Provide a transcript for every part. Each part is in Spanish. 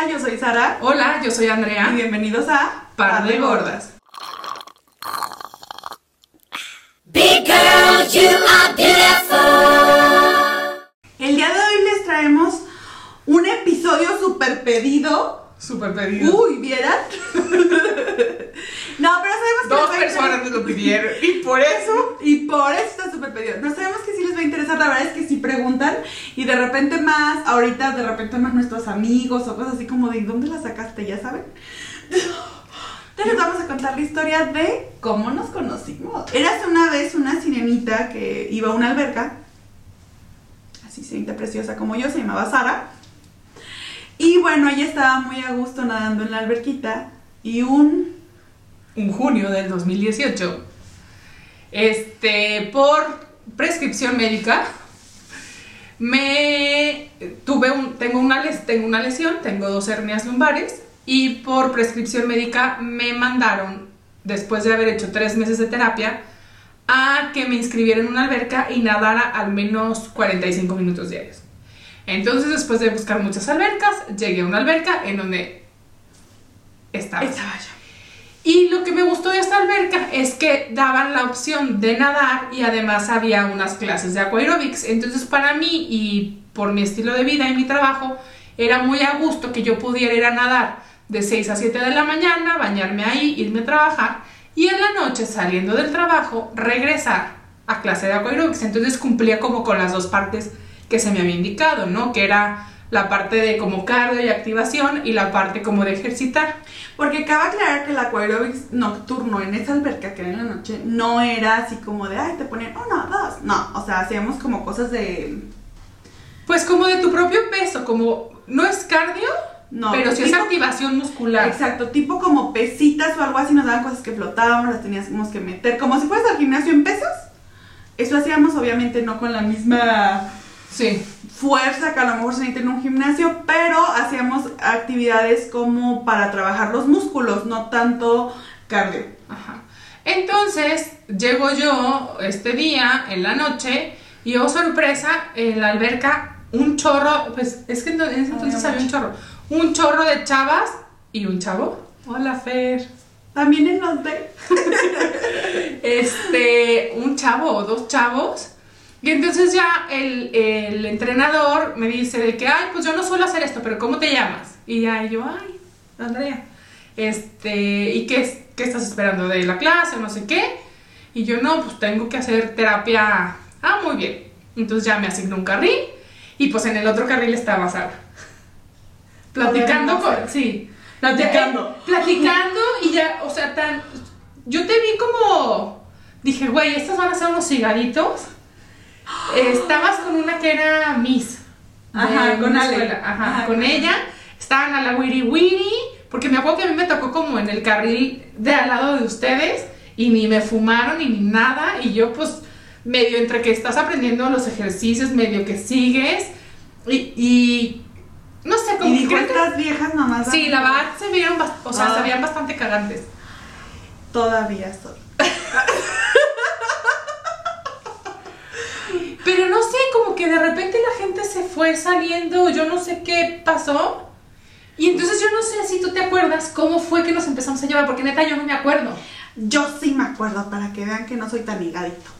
Hola, yo soy Sara. Hola, yo soy Andrea. Y bienvenidos a Par de Gordas. Big girl, you are beautiful. El día de hoy les traemos un episodio super pedido. Super pedido. Uy, ¿vieran? no, pero sabemos que Dos personas me lo pidieron. Y por eso. Y por eso está súper pedido. No sabemos que sí les va a interesar. La verdad es que sí preguntan. Y de repente más, ahorita de repente más nuestros amigos o cosas así como de ¿dónde la sacaste? Ya saben. Entonces les vamos a contar la historia de cómo nos conocimos. Eras una vez una sirenita que iba a una alberca. Así sirenita preciosa como yo, se llamaba Sara. Y bueno, ella estaba muy a gusto nadando en la alberquita. Y un un junio del 2018, este, por prescripción médica, me tuve un, tengo, una, tengo una lesión, tengo dos hernias lumbares y por prescripción médica me mandaron, después de haber hecho tres meses de terapia, a que me inscribiera en una alberca y nadara al menos 45 minutos diarios. Entonces, después de buscar muchas albercas, llegué a una alberca en donde estaba. Estaba yo. Y lo que me gustó de esta alberca es que daban la opción de nadar y además había unas clases de aquaerobics. Entonces para mí y por mi estilo de vida y mi trabajo era muy a gusto que yo pudiera ir a nadar de 6 a 7 de la mañana, bañarme ahí, irme a trabajar y en la noche saliendo del trabajo regresar a clase de aquaerobics. Entonces cumplía como con las dos partes que se me había indicado, ¿no? Que era la parte de como cardio y activación y la parte como de ejercitar. Porque cabe aclarar que el aerobics nocturno en esa alberca que era en la noche no era así como de, ay, te ponían uno, dos. No, o sea, hacíamos como cosas de... Pues como de tu propio peso, como no es cardio, no, pero sí es activación muscular. Exacto, tipo como pesitas o algo así, nos daban cosas que flotábamos, las teníamos que meter, como si fueras al gimnasio en pesos. Eso hacíamos obviamente no con la misma sí. Fuerza que a lo mejor se necesita en un gimnasio, pero hacíamos actividades como para trabajar los músculos, no tanto cardio. Ajá. Entonces, llego yo este día en la noche y oh sorpresa, en la alberca un chorro, pues es que en ese entonces había un chorro, un chorro de chavas y un chavo. Hola Fer. También en los de. este, un chavo o dos chavos y entonces ya el, entrenador me dice de que, ay, pues yo no suelo hacer esto, pero ¿cómo te llamas? Y ya yo, ay, Andrea. Este, ¿y qué, qué estás esperando de la clase? No sé qué. Y yo, no, pues tengo que hacer terapia. Ah, muy bien. Entonces ya me asignó un carril y pues en el otro carril estaba Sara. Platicando con... Sí. Platicando. platicando y ya, o sea, tan... Yo te vi como... Dije, güey, estos van a ser unos cigaritos estabas con una que era Miss. Ajá, con Ajá, con ella. Estaban a la Wiri Wiri. Porque me acuerdo que a mí me tocó como en el carril de al lado de ustedes. Y ni me fumaron ni nada. Y yo, pues, medio entre que estás aprendiendo los ejercicios, medio que sigues. Y. no sé, como. Y estas viejas nomás. Sí, la verdad se vieron, o sea, se ah. veían bastante cagantes. Todavía son. Pero no sé, como que de repente la gente se fue saliendo, yo no sé qué pasó. Y entonces yo no sé si tú te acuerdas cómo fue que nos empezamos a llevar, porque neta yo no me acuerdo. Yo sí me acuerdo, para que vean que no soy tan higadito.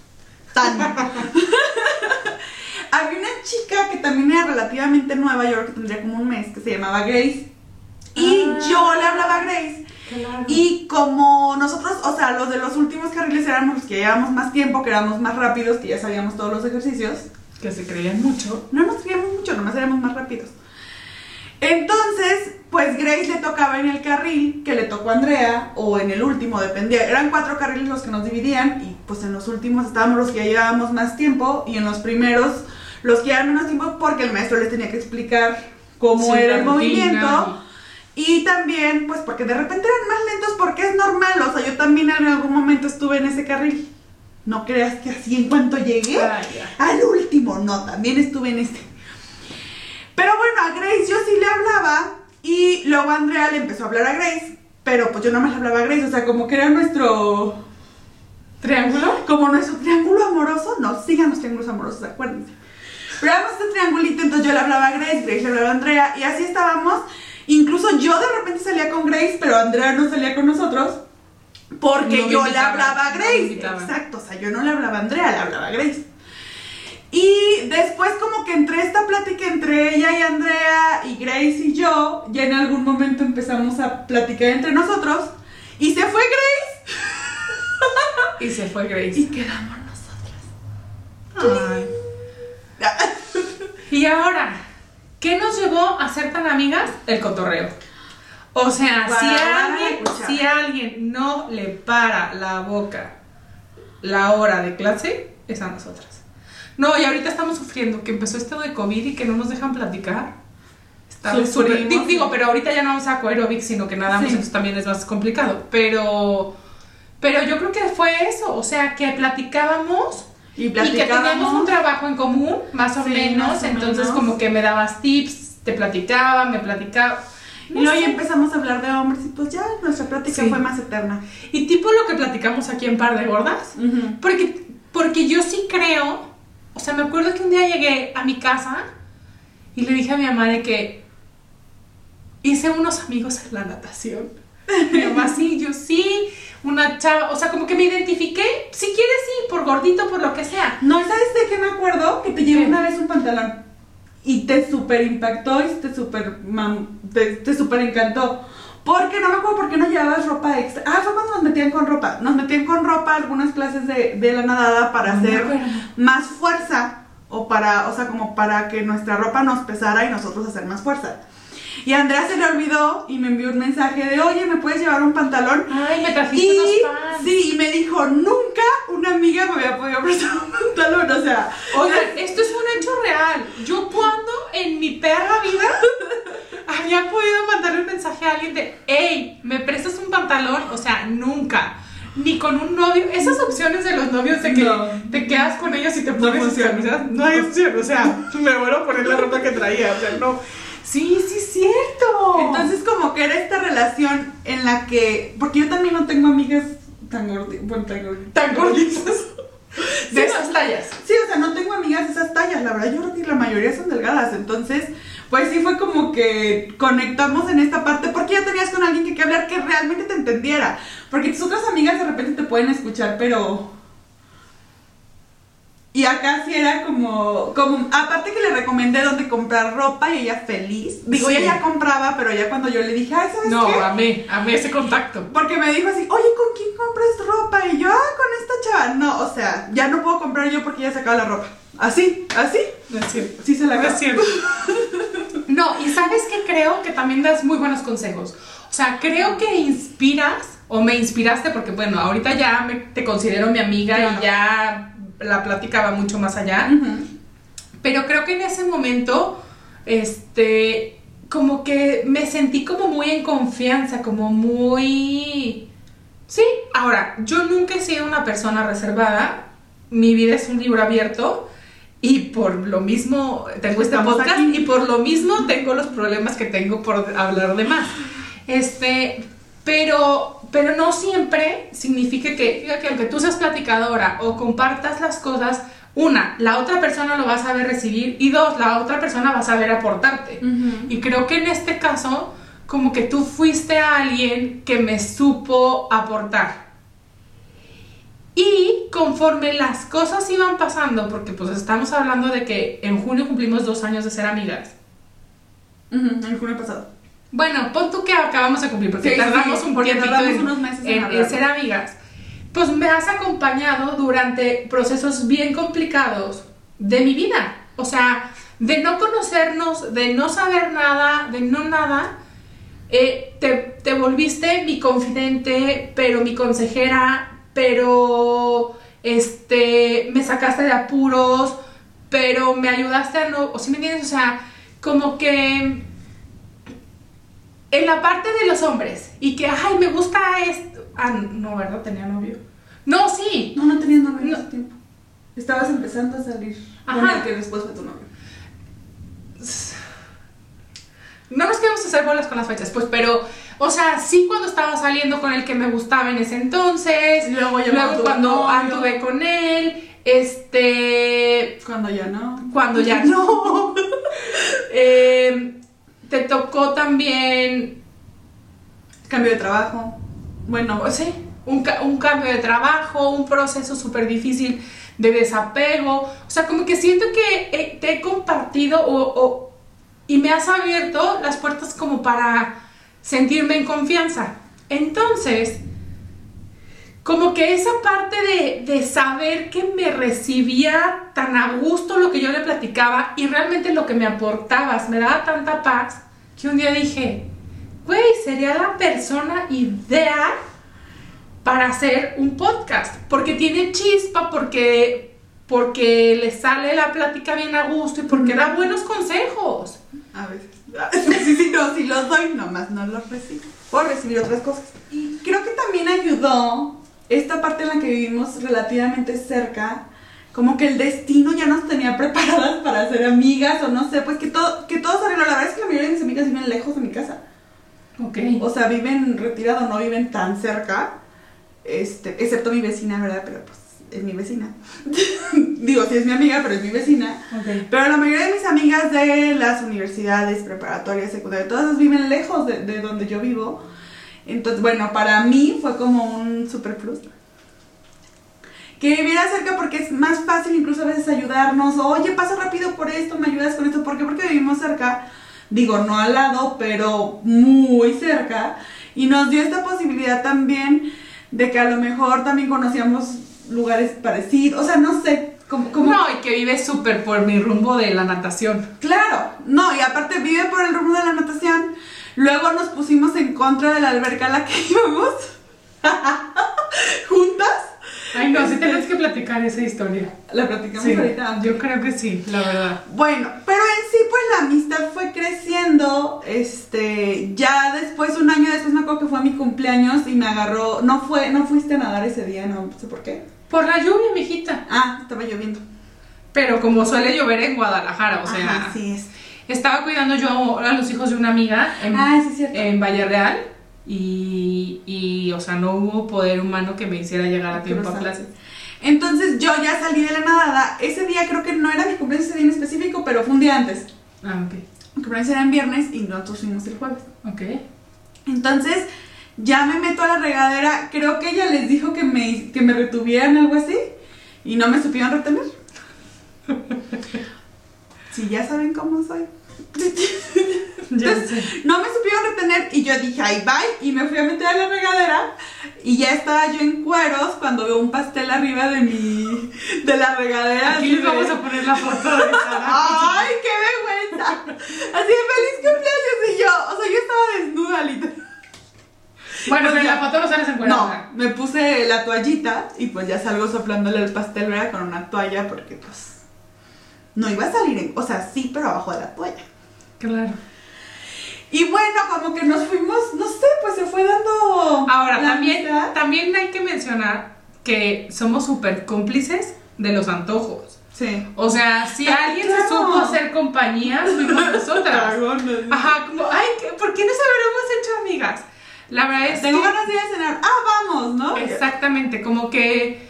Tan. Había una chica que también era relativamente nueva, yo creo que tendría como un mes, que se llamaba Grace. Y ah. yo le hablaba a Grace y como nosotros, o sea, los de los últimos carriles éramos los que llevábamos más tiempo, que éramos más rápidos, que ya sabíamos todos los ejercicios. Que se creían mucho. No nos creíamos mucho, nomás éramos más rápidos. Entonces, pues Grace le tocaba en el carril que le tocó a Andrea, o en el último, dependía. Eran cuatro carriles los que nos dividían, y pues en los últimos estábamos los que ya llevábamos más tiempo, y en los primeros los que llevaban menos tiempo porque el maestro les tenía que explicar cómo era el movimiento. Y también, pues porque de repente eran más lentos porque es normal, o sea, yo también en algún momento estuve en ese carril. No creas que así en cuanto llegué al último, no, también estuve en este. Pero bueno, a Grace yo sí le hablaba y luego Andrea le empezó a hablar a Grace, pero pues yo no más le hablaba a Grace, o sea, como que era nuestro triángulo, como nuestro triángulo amoroso, no, sigan los triángulos amorosos, acuérdense. Pero éramos este triangulito, entonces yo le hablaba a Grace, Grace le hablaba a Andrea y así estábamos Incluso yo de repente salía con Grace, pero Andrea no salía con nosotros. Porque No yo le hablaba a Grace. Exacto, o sea, yo no le hablaba a Andrea, le hablaba a Grace. Y después como que entre esta plática entre ella y Andrea y Grace y yo, ya en algún momento empezamos a platicar entre nosotros y se fue Grace Y se fue Grace. y quedamos nosotras. Ay. Y ahora, ¿qué nos llevó a ser tan amigas? El cotorreo. O sea, si alguien, si alguien no le para la boca la hora de clase, es a nosotras. No, y ahorita estamos sufriendo que empezó esto de COVID y que no nos dejan platicar. Estamos súper- Digo, sí. pero ahorita ya no vamos a aerobic, sino que nadamos, Sí. entonces también es más complicado. Pero, pero yo creo que fue eso, o sea, que platicábamos Y y que teníamos un trabajo en común, más o Sí, menos. más o entonces, menos. como que me dabas tips, te platicaba, me platicaba. Y luego empezamos a hablar de hombres y pues ya nuestra plática Sí. fue más eterna. Y tipo lo que platicamos aquí en Par de Gordas. Porque, porque yo sí creo, o sea, me acuerdo que un día llegué a mi casa y le dije a mi mamá de que hice unos amigos en la natación. Mi mamá sí, yo sí, una chava, o sea, como que me identifiqué, si quieres sí, por gordito, por lo que sea. No, ¿sabes de qué me acuerdo? Que te llevé una vez un pantalón y te super impactó y te super, mam- te, te super encantó. Porque no me acuerdo por qué no llevabas ropa extra. Ah, fue cuando nos metían con ropa. Nos metían con ropa algunas clases de, de la nadada para No hacer más fuerza. O para, o sea, como para que nuestra ropa nos pesara y nosotros hacer más fuerza. Y Andrea se le olvidó y me envió un mensaje de, oye, ¿me puedes llevar un pantalón? Ay, me trajiste Y unos pants. sí, y me dijo, nunca una amiga me había podido prestar un pantalón, o sea, Oigan, esto es un hecho real. Yo cuando en mi perra vida había podido mandarle un mensaje a alguien de, hey, ¿me prestas un pantalón? O sea, nunca. Ni con un novio. Esas opciones de los novios de que No. te quedas con ellos y te No pones camisas, no hay opción. O sea, me vuelvo a poner la ropa que traía. O sea, no. Sí, sí, es cierto. entonces como que era esta relación en la que, porque yo también no tengo amigas tan gorditas, bueno, tan gorditas. tan gorditas. De Sí, esas no. tallas. Sí, o sea, no tengo amigas de esas tallas, la verdad, yo creo que la mayoría son delgadas, entonces, pues sí fue como que conectamos en esta parte, porque ya tenías con alguien que, que hablar que realmente te entendiera, porque tus otras amigas de repente te pueden escuchar, pero... Y acá sí era como, como, aparte que le recomendé dónde comprar ropa y ella feliz. Digo, Sí. ella ya compraba, pero ya cuando yo le dije, ay, ¿sabes No, qué? amé, amé ese contacto. Porque me dijo así, oye, ¿con quién compras ropa? Y yo, ah, con esta chava. No, o sea, ya no puedo comprar yo porque ya sacaba la ropa. Así, así, No es cierto. sí se la No cierto. No, y sabes que creo que también das muy buenos consejos. O sea, creo que inspiras, o me inspiraste, porque bueno, ahorita ya me- te considero mi amiga Claro. y ya la plática va mucho más allá. Pero creo que en ese momento, este, como que me sentí como muy en confianza, como muy... Sí, ahora, yo nunca he sido una persona reservada, mi vida es un libro abierto y por lo mismo tengo este Estamos podcast aquí. y por lo mismo tengo los problemas que tengo por hablar de más. Este, pero, pero no siempre significa que, que aunque tú seas platicadora o compartas las cosas, una, la otra persona lo va a saber recibir y dos, la otra persona va a saber aportarte. Y creo que en este caso, como que tú fuiste a alguien que me supo aportar. Y conforme las cosas iban pasando, porque pues estamos hablando de que en junio cumplimos dos años de ser amigas. El junio pasado. Bueno, pon tú que acabamos de cumplir, porque Sí, tardamos sí, un porque tiempito tardamos en, unos meses en en- ser amigas. Pues me has acompañado durante procesos bien complicados de mi vida. O sea, de no conocernos, de no saber nada, de no nada. eh, te, te volviste mi confidente, pero mi consejera, pero este, me sacaste de apuros, pero me ayudaste a no, o si me entiendes, o sea, como que en la parte de los hombres y que, ay, me gusta esto. Ah, no, ¿verdad? Tenía novio. No, sí. No, no tenías novio en ese tiempo. Estabas empezando a salir con Ajá. el que después fue tu novio. No nos queremos hacer bolas con las fechas, pues, pero, o sea, sí cuando estaba saliendo con el que me gustaba en ese entonces. Y luego ya luego cuando anduve con él. Este. Cuando ya no. Cuando ya no. Eh, te tocó también Cambio de trabajo. Bueno, sí, un, un cambio de trabajo, un proceso súper difícil de desapego. O sea, como que siento que eh, te he compartido o, o- y me has abierto las puertas como para sentirme en confianza. Entonces, como que esa parte de, de saber que me recibía tan a gusto lo que yo le platicaba y realmente lo que me aportabas me daba tanta paz que un día dije, güey, sería la persona ideal para hacer un podcast, porque tiene chispa, porque, porque le sale la plática bien a gusto y porque da buenos consejos. a veces. Sí, sí, no, sí los doy, nomás no los recibo. Puedo recibir otras cosas. Y creo que también ayudó esta parte en la que vivimos relativamente cerca, como que el destino ya nos tenía preparadas para ser amigas o no sé, pues que todo, que todo se arregló. La verdad es que la mayoría de mis amigas viven lejos de mi casa. Ok. O sea, viven retirado, no viven tan cerca. Este, excepto mi vecina, ¿verdad? Pero pues es mi vecina. Digo, sí es mi amiga, pero es mi vecina. Ok. Pero la mayoría de mis amigas de las universidades preparatorias, secundarias, todas viven lejos de, de donde yo vivo. Entonces, bueno, para mí fue como un super plus. Que viviera cerca porque es más fácil incluso a veces ayudarnos. Oye, pasa rápido por esto, me ayudas con esto. ¿Por qué? Porque vivimos cerca. Digo, no al lado, pero muy cerca. Y nos dio esta posibilidad también de que a lo mejor también conocíamos lugares parecidos. O sea, no sé. Como, como No, y que vive súper por mi rumbo de la natación. Claro, no, y aparte vive por el rumbo de la natación. Luego nos pusimos en contra de la alberca a la que íbamos. Juntas. Ay, no, sí Este- tenés que platicar esa historia. La platicamos Sí, ahorita. yo creo que sí, la verdad. Bueno, pero en sí, pues la amistad fue creciendo. Este, ya después, un año después, me acuerdo que fue a mi cumpleaños y me agarró. No fue, no fuiste a nadar ese día, no sé por qué. Por la lluvia, mijita. Ah, estaba lloviendo. Pero como suele llover en Guadalajara, o sea, Ajá, sí es. Estaba cuidando yo a los hijos de una amiga en, Ah, sí es cierto. en Valle Real y, y, o sea, no hubo poder humano que me hiciera llegar a tiempo a clases. Entonces yo ya salí de la nadada. Ese día creo que no era mi cumpleaños ese día en específico, pero fue un día antes. Ah, ok. Mi cumpleaños era en viernes y nosotros fuimos el jueves. Ok. Entonces, ya me meto a la regadera. Creo que ella les dijo que me, que me retuvieran, algo así. Y no me supieron retener. Si ya saben cómo soy. Entonces, no me supieron retener y yo dije, ay, bye. Y me fui a meter a la regadera. Y ya estaba yo en cueros cuando veo un pastel arriba de mi. de la regadera. Aquí les vamos a poner la foto de. ¡Ay, qué vergüenza! Así de feliz cumpleaños y yo. O sea, yo estaba desnuda, literal. Bueno, Pues pero ya. la foto no sales en No, me puse la toallita y pues ya salgo soplándole el pastel, ¿verdad? Con una toalla porque pues no iba a salir, en- o sea, sí, pero abajo de la toalla. Claro. Y bueno, como que nos fuimos, no sé, pues se fue dando... Ahora, también, también hay que mencionar que somos súper cómplices de los antojos. Sí. O sea, si alguien claro. se supo hacer compañía, fuimos nosotras. Ajá, como, ay, ¿qué- ¿por qué nos habremos hecho amigas? La verdad es Tengo que... ganas de ir a cenar. Ah, vamos, ¿no? Exactamente, como que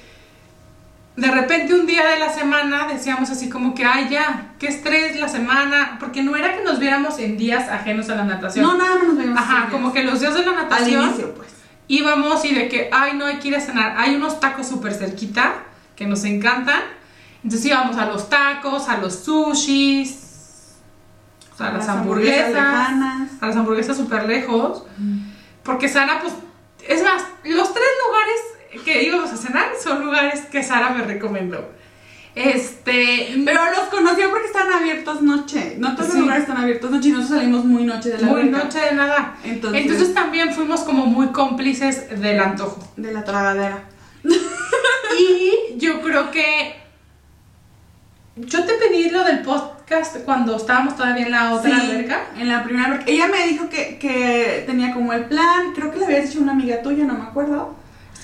de repente un día de la semana decíamos así como que, ay, ya, qué estrés la semana, porque no era que nos viéramos en días ajenos a la natación. No, nada más nos vimos. Ajá, como que los días de la Al natación inicio, pues. íbamos y de que, ay, no hay que ir a cenar. Hay unos tacos súper cerquita que nos encantan. Entonces íbamos a los tacos, a los sushis, a las, hamburguesas, a las hamburguesas súper lejos. Porque Sara, pues, es más, los tres lugares que íbamos a cenar son lugares que Sara me recomendó. Este, Pero los conocía porque estaban abiertos noche. No todos Sí. los lugares están abiertos noche y nosotros salimos muy noche de la muy noche de nada. Entonces, Entonces también fuimos como muy cómplices del antojo. de la tragadera. Y yo creo que yo te pedí lo del podcast cuando estábamos todavía en la otra Sí, alberca. En la primera alberca. Ella me dijo que, que tenía como el plan. Creo que le había dicho a una amiga tuya, no me acuerdo.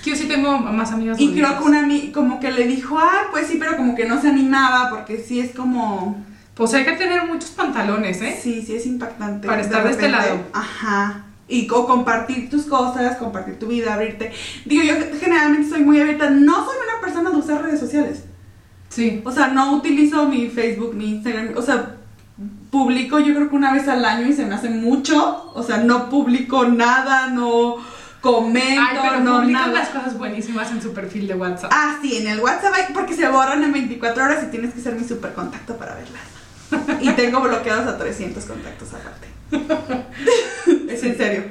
Yo sí tengo más amigas. Y creo que una amiga como que le dijo, ah, pues sí, pero como que no se animaba porque sí es como... Pues hay que tener muchos pantalones, ¿eh? Sí, sí es impactante. Para estar de este lado. Ajá. Y co- compartir tus cosas, compartir tu vida, abrirte. Digo, yo generalmente soy muy abierta. No soy una persona de usar redes sociales. Sí. O sea, no utilizo mi Facebook, mi Instagram. O sea, publico yo creo que una vez al año y se me hace mucho. O sea, no publico nada, no comento, Ay, pero no publican nada. las cosas buenísimas en su perfil de WhatsApp. Ah, sí, en el WhatsApp hay- porque se borran en 24 horas y tienes que ser mi super contacto para verlas. Y tengo bloqueados a 300 contactos aparte. Es en serio.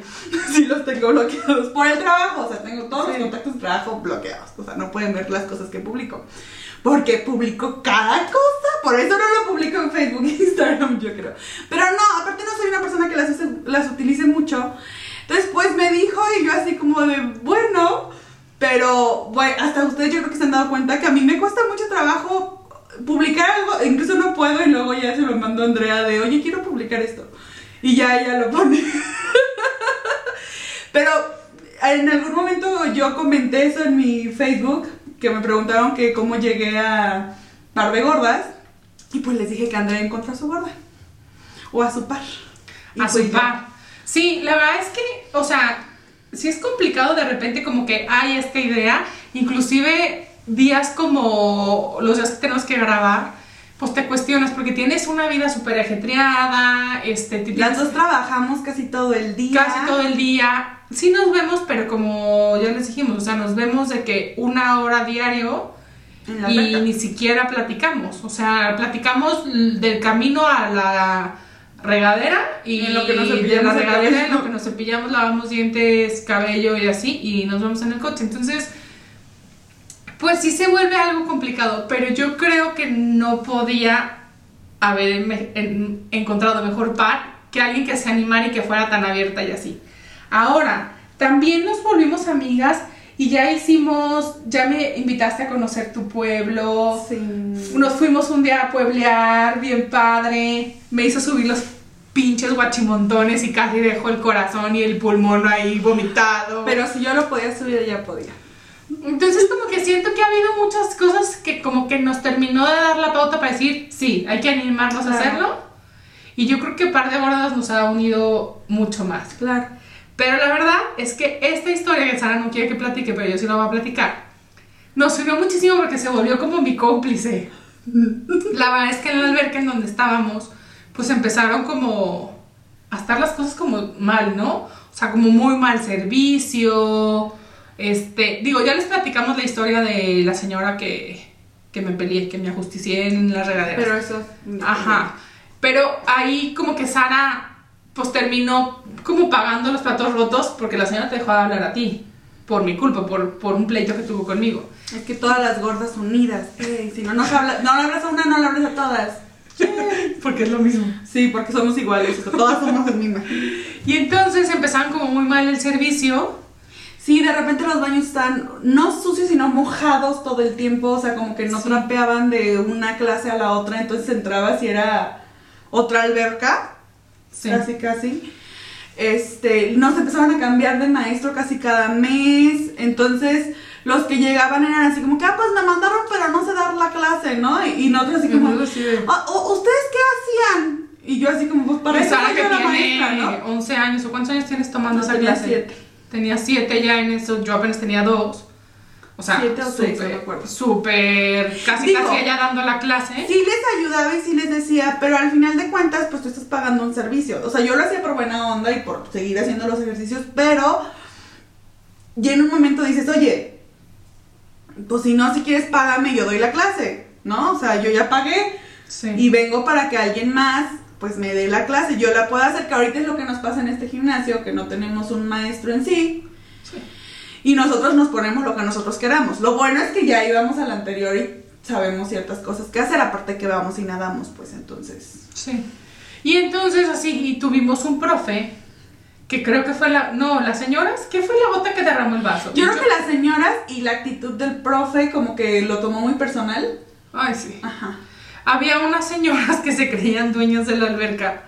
Sí los tengo bloqueados por el trabajo, o sea, tengo todos los contactos de trabajo bloqueados, o sea, no pueden ver las cosas que publico. Porque publico cada cosa, por eso no lo publico en Facebook e Instagram, yo creo. Pero no, aparte no soy una persona que las, use- las utilice mucho. Entonces, pues me dijo y yo así como de, bueno, pero bueno, hasta ustedes yo creo que se han dado cuenta que a mí me cuesta mucho trabajo publicar algo, incluso no puedo y luego ya se lo mando a Andrea de, oye, quiero publicar esto. Y ya ella lo pone. Pero en algún momento yo comenté eso en mi Facebook, que me preguntaron que cómo llegué a par de gordas, y pues les dije que Andrea encontró a su gorda, o a su par. Y a pues su par. Sí, la verdad es que, o sea, sí es complicado de repente como que hay esta idea, inclusive días como los días que tenemos que grabar, pues te cuestionas porque tienes una vida súper ajetreada, este, te Las tienes dos trabajamos casi todo el día. casi todo el día. Sí nos vemos, pero como ya les dijimos, o sea, nos vemos de que una hora diario y ni siquiera platicamos. O sea, platicamos del camino a la regadera y En lo que nos de cepillamos la regadera en lo que nos cepillamos, lavamos dientes, cabello y así y nos vemos en el coche. Entonces, pues sí se vuelve algo complicado, pero yo creo que no podía haber me- en- encontrado mejor par que alguien que se animara y que fuera tan abierta y así. Ahora, también nos volvimos amigas y ya hicimos, ya me invitaste a conocer tu pueblo. Sí. Nos fuimos un día a pueblear, bien padre. Me hizo subir los pinches guachimontones y casi dejó el corazón y el pulmón ahí vomitado. Pero si yo lo podía subir, ella podía. Entonces como que siento que ha habido muchas cosas que como que nos terminó de dar la pauta para decir, sí, hay que animarnos a Claro. hacerlo. Y yo creo que Par de Gordas nos ha unido mucho más. Claro. Pero la verdad es que esta historia que Sara no quiere que platique, pero yo sí la voy a platicar, nos unió muchísimo porque se volvió como mi cómplice. La verdad es que en la alberca en donde estábamos, pues empezaron como a estar las cosas como mal, ¿no? O sea, como muy mal servicio. Este, digo, ya les platicamos la historia de la señora que, que me peleé, que me ajusticié en la regadera. Pero eso. Ajá. Pero ahí como que Sara pues terminó como pagando los platos rotos porque la señora te dejó de hablar a ti. Por mi culpa, por, por un pleito que tuvo conmigo. Es que todas las gordas unidas. Ey, si no nos habla, no le hablas a una, no le hables a todas. Porque es lo mismo. Sí, porque somos iguales, todas somos las mismas. Y entonces empezaron como muy mal el servicio. Sí, de repente los baños están no sucios, sino mojados todo el tiempo, o sea, como que no Sí. trapeaban de una clase a la otra, entonces entrabas y era otra alberca, Sí. casi casi. Este, nos empezaron a cambiar de maestro casi cada mes, entonces los que llegaban eran así como que, ah, pues me mandaron, pero no sé dar la clase, ¿no? Y, y nosotros así como, "Ah, ¿o- ¿ustedes qué hacían? Y yo así como, pues para eso que yo la maestra, ¿no? 11 años, ¿o cuántos años tienes tomando No, esa tenía clase? siete. Tenía 7 ya en eso, yo apenas tenía 2. O sea, súper, casi Digo, casi ella dando la clase. Sí les ayudaba y sí les decía, pero al final de cuentas, pues tú estás pagando un servicio. O sea, yo lo hacía por buena onda y por seguir haciendo los ejercicios, pero ya en un momento dices, oye, pues si no, si quieres, págame, yo doy la clase, ¿no? O sea, yo ya pagué Sí. y vengo para que alguien más, pues me dé la clase. Yo la puedo hacer, que ahorita es lo que nos pasa en este gimnasio, que no tenemos un maestro en sí. Y nosotros nos ponemos lo que nosotros queramos. Lo bueno es que ya íbamos al anterior y sabemos ciertas cosas que hacer, aparte que vamos y nadamos, pues entonces. Sí. Y entonces así, y tuvimos un profe que creo que fue la, no, las señoras, ¿qué fue la gota que derramó el vaso? Yo creo que las señoras y la actitud del profe como que lo tomó muy personal. Ay, sí. Ajá. Había unas señoras que se creían dueñas de la alberca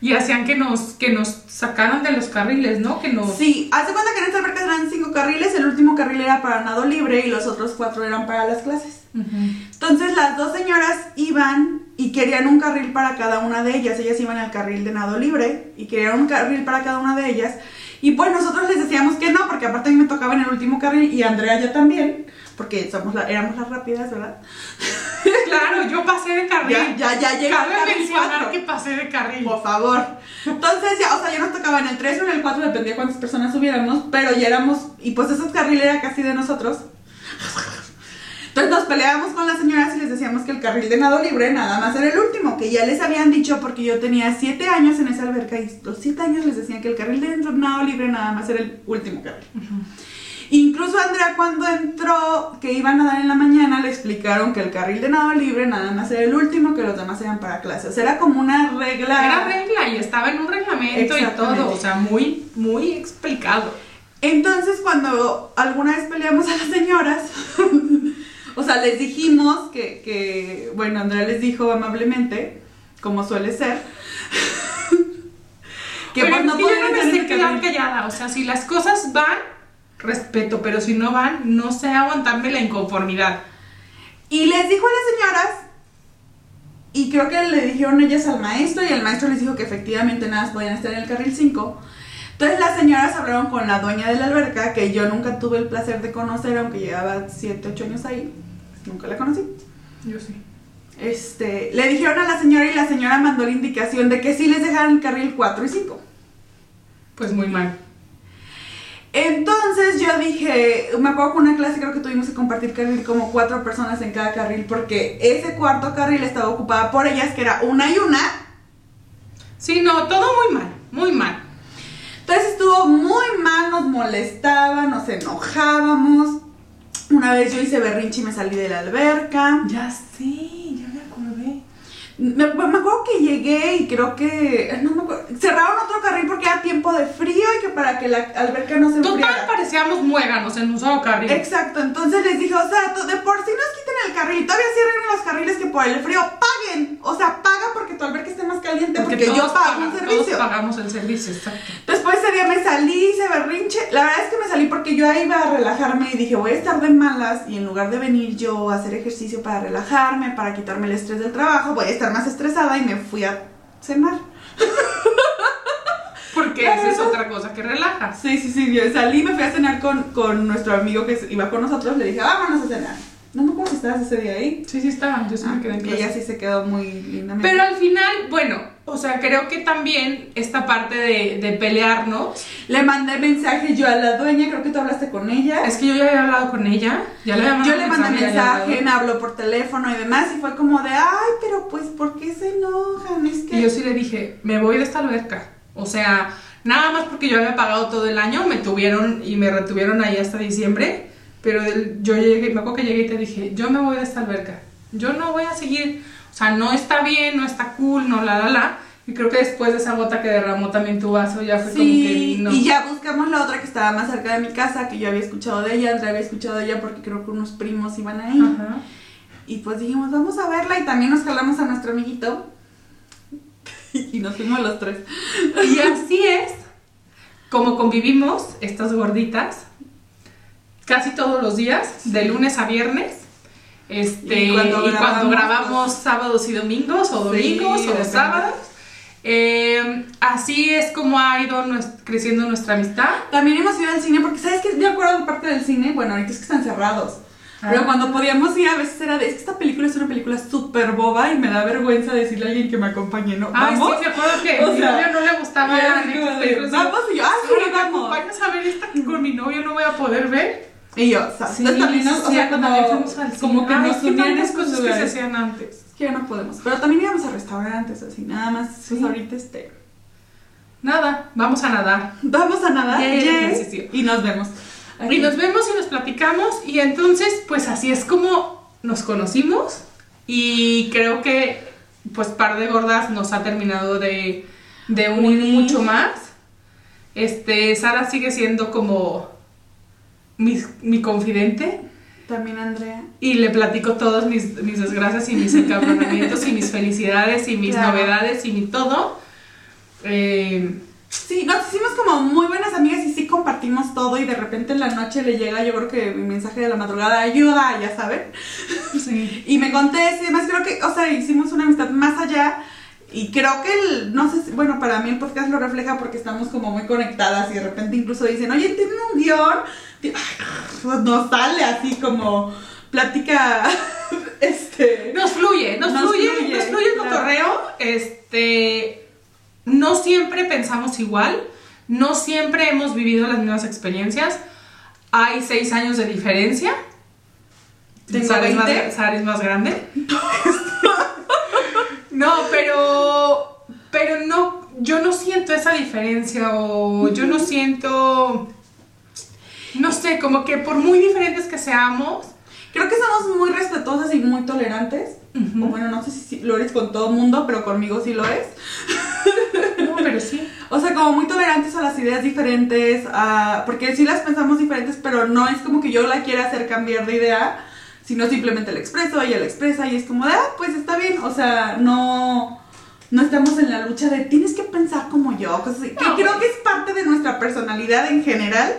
y hacían que nos, que nos sacaran de los carriles, ¿no? Que nos... Sí, hace cuenta que en esta alberca eran cinco carriles, el último carril era para nado libre y los otros cuatro eran para las clases. Entonces las dos señoras iban y querían un carril para cada una de ellas. Ellas iban al carril de nado libre y querían un carril para cada una de ellas. Y pues nosotros les decíamos que no, porque aparte a mí me tocaba en el último carril y Andrea ya también, porque somos la- éramos las rápidas, ¿verdad? Claro, yo pasé de carril. Ya, ya, ya llega el Cabe carril mencionar cuatro. que pasé de carril. Por favor. Entonces ya, o sea, ya nos tocaba en el 3 o en el 4, dependía cuántas personas subiéramos, pero ya éramos, y pues esos carriles era casi de nosotros. Entonces nos peleábamos con las señoras y les decíamos que el carril de nado libre nada más era el último, que ya les habían dicho porque yo tenía 7 años en esa alberca y los 7 años les decían que el carril de nado libre nada más era el último carril. Incluso Andrea cuando entró, que iba a nadar en la mañana, le explicaron que el carril de nado libre nada más era el último, que los demás eran para clases. Era como una regla. Era regla y estaba en un reglamento y todo, o sea, muy, muy explicado. Entonces, cuando alguna vez peleamos a las señoras, o sea, les dijimos que, que, bueno, Andrea les dijo amablemente, como suele ser, que pero pues no es que yo no me sé quedar callada, o sea, si las cosas van, respeto, pero si no van, no sé aguantarme la inconformidad. Y les dijo a las señoras, y creo que le dijeron ellas al maestro, y el maestro les dijo que efectivamente nada más podían estar en el carril 5. Entonces las señoras hablaron con la dueña de la alberca, que yo nunca tuve el placer de conocer, aunque llevaba 7, 8 años ahí. Nunca la conocí. Yo sí. Este, le dijeron a la señora y la señora mandó la indicación de que sí les dejaran el carril 4 y 5. Pues muy mal. Entonces yo dije, me acuerdo que una clase creo que tuvimos que compartir carril como cuatro personas en cada carril porque ese cuarto carril estaba ocupada por ellas, que era una y una. Sí, no, todo muy mal, muy mal. Entonces estuvo muy mal, nos molestaba, nos enojábamos. Una vez yo hice berrinche y me salí de la alberca. Ya sé, ya me acordé. Me, me acuerdo que llegué y creo que. No me acuerdo. Cerraron otro carril porque era tiempo de frío y que para que la alberca no se Total, enfriara. parecíamos muéganos en un solo carril. Exacto, entonces les dije, o sea, de por sí nos quiten el carril, todavía cierren los carriles que por el frío paguen. O sea, paga porque tu alberca esté más caliente, porque, yo todos pago un pagan- servicio. Todos pagamos el servicio, exacto. Después ese día me salí, hice berrinche. La verdad es que me salí porque yo ahí iba a relajarme y dije, voy a estar de malas y en lugar de venir yo a hacer ejercicio para relajarme, para quitarme el estrés del trabajo, voy a estar más estresada y me fui a cenar. Porque esa es otra cosa que relaja. Sí, sí, sí, yo salí, me fui a cenar con, con nuestro amigo que iba con nosotros, le dije, vámonos a cenar. No me acuerdo si estabas ese día ahí. Sí, sí estaba, yo sí me quedé en y clase. ella sí se quedó muy lindamente. Pero al final, bueno, o sea, creo que también esta parte de, de pelearnos, Le mandé mensaje yo a la dueña, creo que tú hablaste con ella. es que yo ya había hablado con ella, ya le había Yo le mandé mensaje, me habló por teléfono y demás, y fue como de, ay, pero pues, ¿por qué se enojan? Es que... Y yo sí le dije, me voy de esta alberca. O sea, nada más porque yo había pagado todo el año, me tuvieron y me retuvieron ahí hasta diciembre. Pero yo llegué, me acuerdo que llegué y te dije, yo me voy de esta alberca. Yo no voy a seguir. O sea, no está bien, no está cool, no la la la. Y creo que después de esa gota que derramó también tu vaso, ya fue Sí, como que no. y ya buscamos la otra que estaba más cerca de mi casa, que yo había escuchado de ella, Andrea había escuchado de ella porque creo que unos primos iban ahí. Ajá. Y pues dijimos, vamos a verla y también nos jalamos a nuestro amiguito. y nos fuimos los tres. Y así es como convivimos estas gorditas casi todos los días, de lunes a viernes. Este, Y y cuando cuando, grabamos, pues- sábados y domingos, o Sí, domingos, o depende. sábados. Eh, así es como ha ido creciendo nuestra amistad. También hemos ido al cine porque, ¿sabes qué? Me acuerdo de parte del cine, bueno, ahorita es que están cerrados. Pero Ah. cuando podíamos ir a veces era de, es que esta película es una película súper boba y me da vergüenza decirle a alguien que me acompañe, ¿no? Ay, ¿Vamos? sí, me acuerdo que O mi sea, novio no le gustaba era de películas. Vamos, y yo, ah, sí, vamos. acompañas a ver esta que con mi novio no voy a poder ver. Y yo, o sea, Sí, también nos, o sea, cuando como, fuimos al cine. como que Ay, nos es que unían tantas estos cosas que se hacían antes. Es que ya no podemos. Pero también íbamos a restaurantes, así, nada más. Sí. Pues ahorita este. Nada, vamos a nadar. Vamos a nadar. Yay, yay, ejercicio. y nos vemos. Y nos vemos y nos platicamos y entonces pues así es como nos conocimos y creo que pues par de gordas nos ha terminado de, de unir Unir. mucho más. Este, Sara sigue siendo como mi, mi confidente También Andrea. y le platico todas mis, mis desgracias y mis encabronamientos y mis felicidades y mis Claro. novedades y mi todo. Eh, Sí, nos hicimos como muy buenas amigas y sí compartimos todo y de repente en la noche le llega yo creo que mi mensaje de la madrugada, ayuda, ya saben. sí. Y me contesta y demás, creo que, o sea, hicimos una amistad más allá Y creo que el, no sé, si- bueno, para mí el podcast lo refleja porque estamos como muy conectadas y de repente incluso dicen, oye, tienen un guion, pues nos sale así como plática, este... Nos fluye, nos, Nos fluye, fluye, nos fluye el cotorreo. Este, no siempre pensamos igual, no siempre hemos vivido las mismas experiencias. Hay seis años de diferencia. Sara es más, 20. Sara es más grande. no, pero, pero no, yo no siento esa diferencia o yo no siento, no sé, como que por muy diferentes que seamos, Creo que somos muy respetuosas y muy tolerantes. O bueno, no sé si lo eres con todo el mundo, pero conmigo sí lo es. no, pero sí. O sea, como muy tolerantes a las ideas diferentes, a- porque sí las pensamos diferentes, pero no es como que yo la quiera hacer cambiar de idea, sino simplemente la expreso, ella la expresa y es como de, ah, pues está bien. O sea, no, no estamos en la lucha de tienes que pensar como yo, cosas así. Que creo que es parte de nuestra personalidad en general.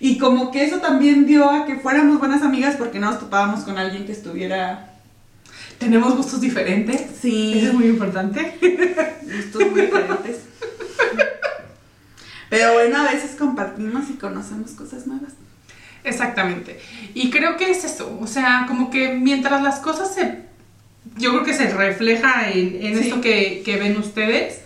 Y como que eso también dio a que fuéramos buenas amigas porque no nos topábamos con alguien que estuviera... Tenemos gustos diferentes. Sí. Eso es muy importante. gustos muy diferentes. Pero bueno, a veces compartimos y conocemos cosas nuevas. Exactamente. Y creo que es eso. O sea, como que mientras las cosas se. Yo creo que se refleja en, en Sí. esto que, que ven ustedes.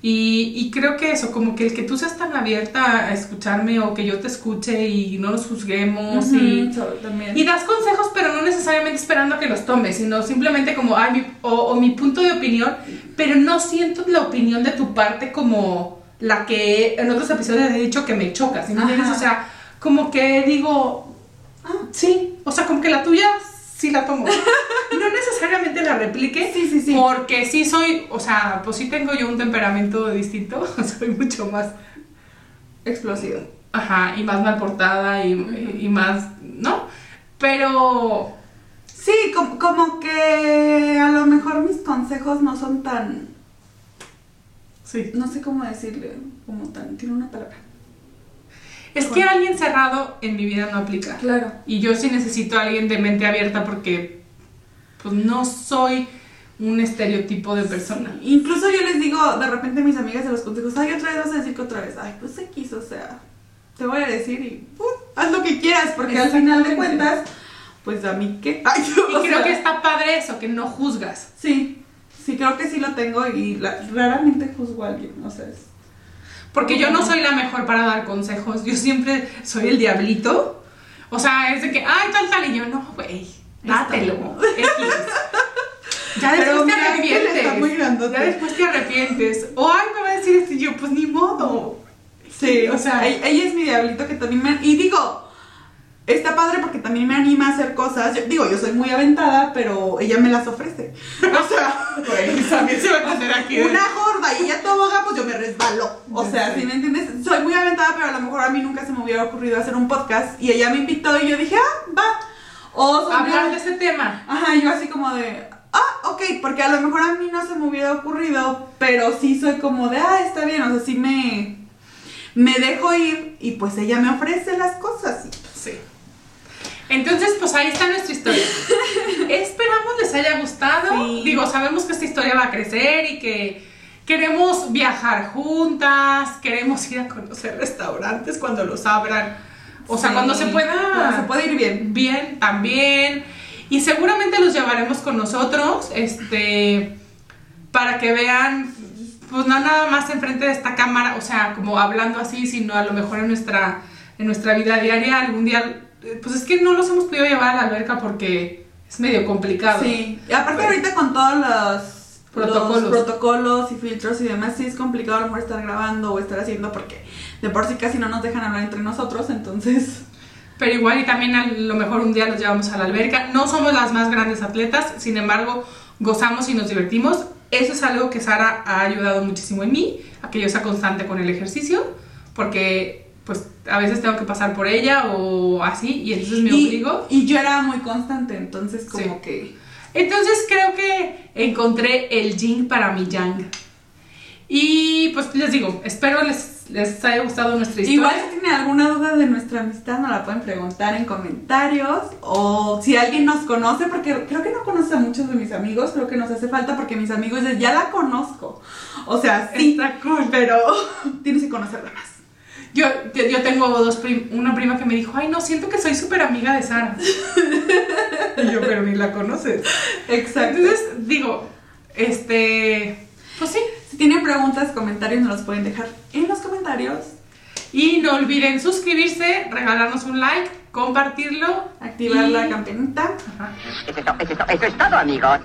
Y, y creo que eso, como que el que tú seas tan abierta a escucharme o que yo te escuche y no nos juzguemos y, Ujú, so- también. y das consejos, pero no necesariamente esperando a que los tomes, sino simplemente como, ay, mi- o, o mi punto de opinión, pero no siento la opinión de tu parte como la que en otros episodios he dicho que me choca, ¿sí me entiendes? O sea, como que digo, Ah, sí, o sea, como que la tuya sí la tomo. no necesariamente la replique, Sí, sí, sí. porque sí soy, o sea, pues sí tengo yo un temperamento distinto, soy mucho más explosivo. Ajá, y más mal portada y, y más, ¿no? Pero, Sí, como, como que a lo mejor mis consejos no son tan, sí. no sé cómo decirle, como tan, tiene una palabra. Es que alguien cerrado en mi vida no aplica. Claro. Y yo sí necesito a alguien de mente abierta porque, pues, no soy un estereotipo de persona. Incluso yo les digo de repente a mis amigas de los consejos, ay, otra vez vas a decir que otra vez, ay, pues X, o sea, te voy a decir y uh, haz lo que quieras, porque al final de cuentas, pues a mí qué. Ay, Y creo sea, que está padre eso, que no juzgas. Sí, sí, creo que sí lo tengo y la- raramente juzgo a alguien, o sea, es... Porque yo no soy la mejor para dar consejos. Yo siempre soy el diablito. O sea, es de que, ay, tal, tal. Y yo, no, güey, dátelo. Ya después te está arrepientes. muy. Ya después te arrepientes. O, ay, me va a decir esto. Y yo, pues ni modo. Sí, o sea- ella, ella es mi diablito que también me... Y digo, está padre porque también me anima a hacer cosas. Yo- digo, yo soy muy aventada, pero ella me las ofrece. O sea, también se va a hacer aquí. una gorda y ella toboga, pues yo me resbalo. O sea, Sí. ¿sí me entiendes? Soy muy aventada, pero a lo mejor a mí nunca se me hubiera ocurrido hacer un podcast. Y ella me invitó y yo dije, ah, va. O Hablar de ese tema. Ajá, yo así como de, ah, ok, porque a lo mejor a mí no se me hubiera ocurrido, pero sí soy como de, ah, está bien, o sea, sí me, me dejo ir y pues ella me ofrece las cosas. Entonces, pues ahí está nuestra historia. Esperamos les haya gustado. Sí. Digo, sabemos que esta historia va a crecer y que queremos viajar juntas, queremos ir a conocer restaurantes cuando los abran. O sea, Sí, cuando se pueda. cuando se puede ir bien. Bien, también. Y seguramente los llevaremos con nosotros, este, para que vean, pues no nada más enfrente de esta cámara, o sea, como hablando así, sino a lo mejor en nuestra, en nuestra vida diaria, algún día, pues es que no los hemos podido llevar a la alberca porque es medio complicado. Sí, y aparte Bueno. ahorita con todos los Protocolos. los protocolos y filtros y demás, sí es complicado a lo mejor estar grabando o estar haciendo porque de por sí casi no nos dejan hablar entre nosotros, entonces... Pero igual y también a lo mejor un día los llevamos a la alberca. No somos las más grandes atletas, sin embargo, gozamos y nos divertimos. Eso es algo que Sara ha ayudado muchísimo en mí, a que yo sea constante con el ejercicio, porque pues a veces tengo que pasar por ella o así, y entonces me y, obligo. y yo era muy constante, entonces como Sí. que... Entonces creo que encontré el yin para mi yang. Y pues les digo, espero les, les haya gustado nuestra historia. Igual si tienen alguna duda de nuestra amistad, nos la pueden preguntar en comentarios. O si alguien nos conoce, porque creo que no conoce a muchos de mis amigos, creo que nos hace falta porque mis amigos dicen, ya la conozco. O sea, sí, Está cool. pero tienes que conocerla más. Yo, yo, tengo dos prim- una prima que me dijo, ay, no, siento que soy súper amiga de Sara. y yo, pero ni la conoces. Exacto. Entonces, digo, este, pues sí. si tienen preguntas, comentarios, nos los pueden dejar en los comentarios. Y no olviden suscribirse, regalarnos un like, compartirlo. Activar y- la campanita. Ajá. Eso es, to- eso es to- eso es todo, amigos.